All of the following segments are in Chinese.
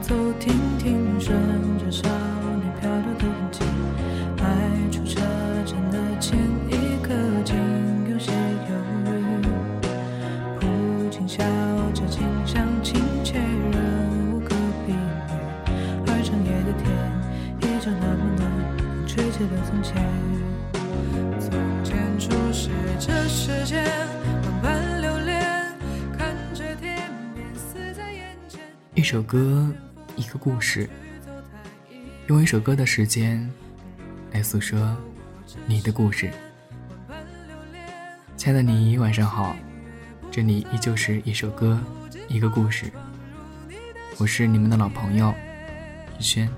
走停停顺着少年漂流的痕迹迈出车站的前一刻竟有些犹豫。不禁笑这近乡情怯仍无可避免。而长野的天依旧那么暖风吹起了从前。从前初识这世间万般流连看着天边似在眼前。一首歌一个故事，用一首歌的时间来诉说你的故事。亲爱的你，晚上好，这里依旧是一首歌，一个故事。我是你们的老朋友宇轩。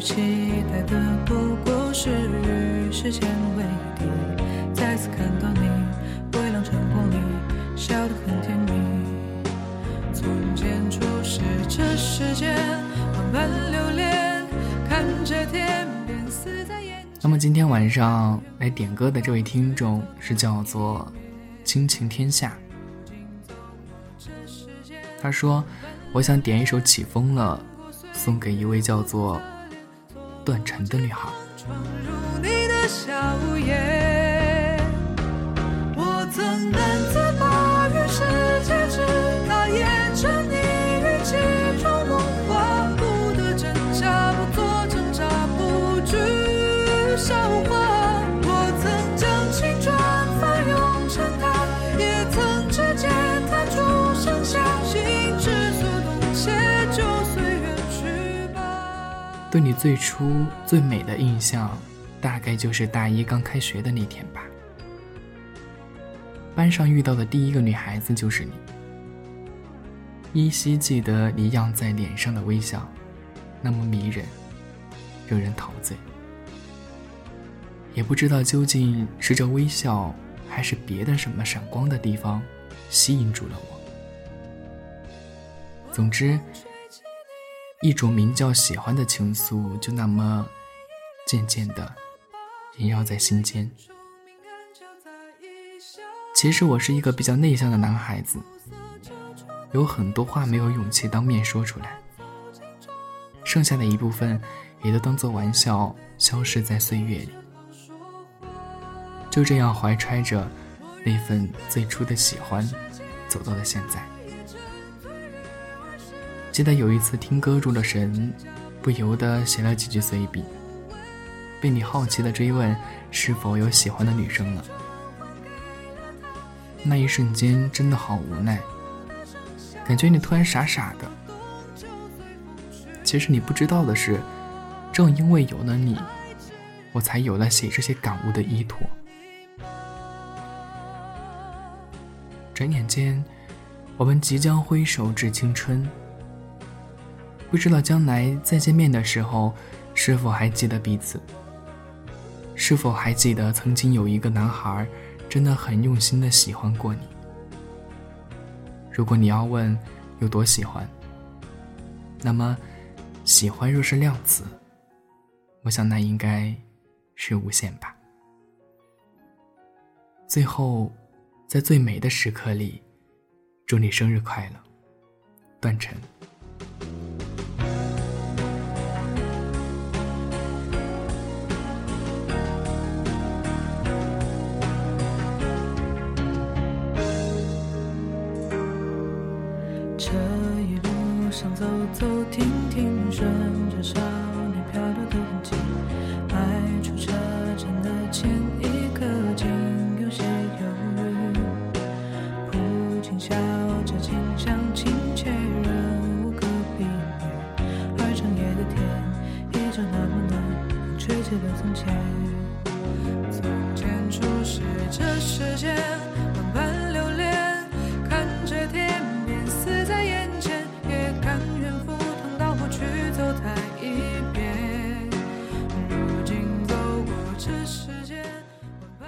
期待的不过是与时间为敌。再次看到你，微亮晨光里，笑得很甜蜜。从前初识这世间，万般流连，看着天边死在眼那么今天晚上来点歌的这位听众是叫做倾情天下。他说：“我想点一首起风了，送给一位叫做。”断尘的女孩，闯入你的笑颜。对你最初最美的印象，大概就是大一刚开学的那天吧。班上遇到的第一个女孩子就是你，依稀记得你漾在脸上的微笑，那么迷人，惹人陶醉。也不知道究竟是这微笑，还是别的什么闪光的地方，吸引住了我。总之。一种名叫喜欢的情愫，就那么渐渐的萦绕在心间。其实我是一个比较内向的男孩子，有很多话没有勇气当面说出来，剩下的一部分也都当做玩笑消失在岁月里。就这样怀揣着那份最初的喜欢，走到了现在。记得有一次听歌入了神，不由得写了几句随笔。被你好奇的追问是否有喜欢的女生了，那一瞬间真的好无奈，感觉你突然傻傻的。其实你不知道的是，正因为有了你，我才有了写这些感悟的依托。转眼间，我们即将挥手致青春。不知道将来再见面的时候，是否还记得彼此？是否还记得曾经有一个男孩，真的很用心的喜欢过你？如果你要问有多喜欢，那么喜欢若是量词，我想那应该是无限吧。最后，在最美的时刻里，祝你生日快乐，这一路上。走走停停，顺着少年漂流的痕迹，迈出车站的前一刻，竟有些犹豫。不禁笑着，清香亲切，人无可避免。而长夜的天，依旧那么暖，吹着的从前。从前初识这世间，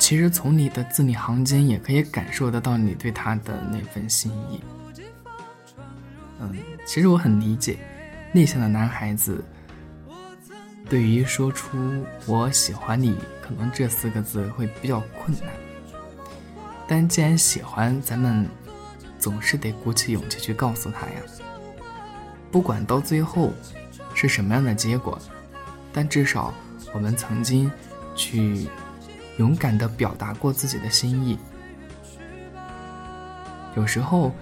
其实从你的字里行间也可以感受得到你对他的那份心意。嗯，其实我很理解，内向的男孩子对于说出“我喜欢你”可能这四个字会比较困难。但既然喜欢，咱们总是得鼓起勇气去告诉他呀。不管到最后是什么样的结果，但至少我们曾经去勇敢地表达过自己的心意。有时候。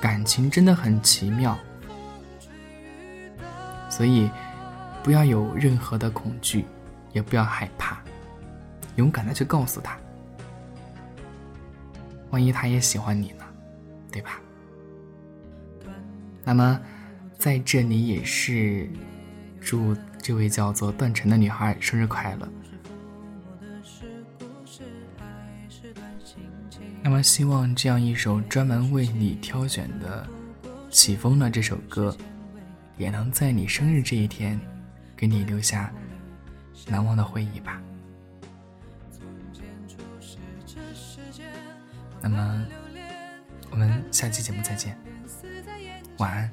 感情真的很奇妙，所以不要有任何的恐惧，也不要害怕，勇敢的去告诉他。万一他也喜欢你呢，对吧？那么在这里也是祝这位叫做段晨的女孩生日快乐。那么，希望这样一首专门为你挑选的《起风了》这首歌，也能在你生日这一天，给你留下难忘的回忆吧。那么，我们下期节目再见，晚安。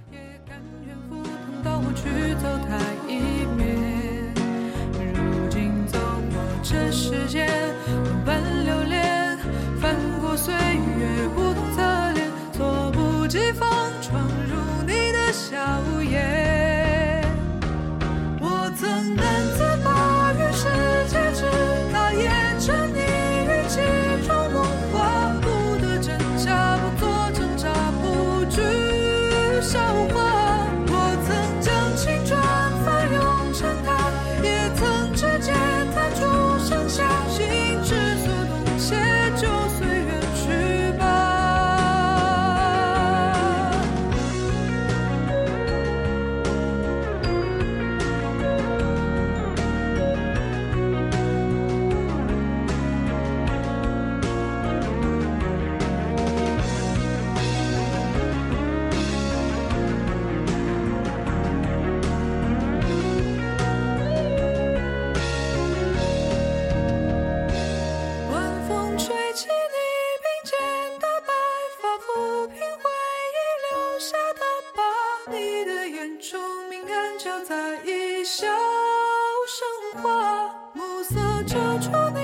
遮住你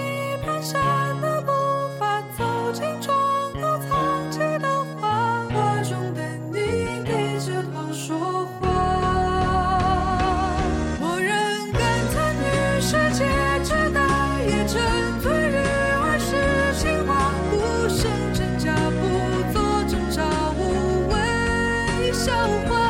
蹒跚的步伐走进床头藏起的画画中的你低着头说话。我仍感叹于世界之大也沉醉于儿时情话不剩真假不做挣扎无谓笑话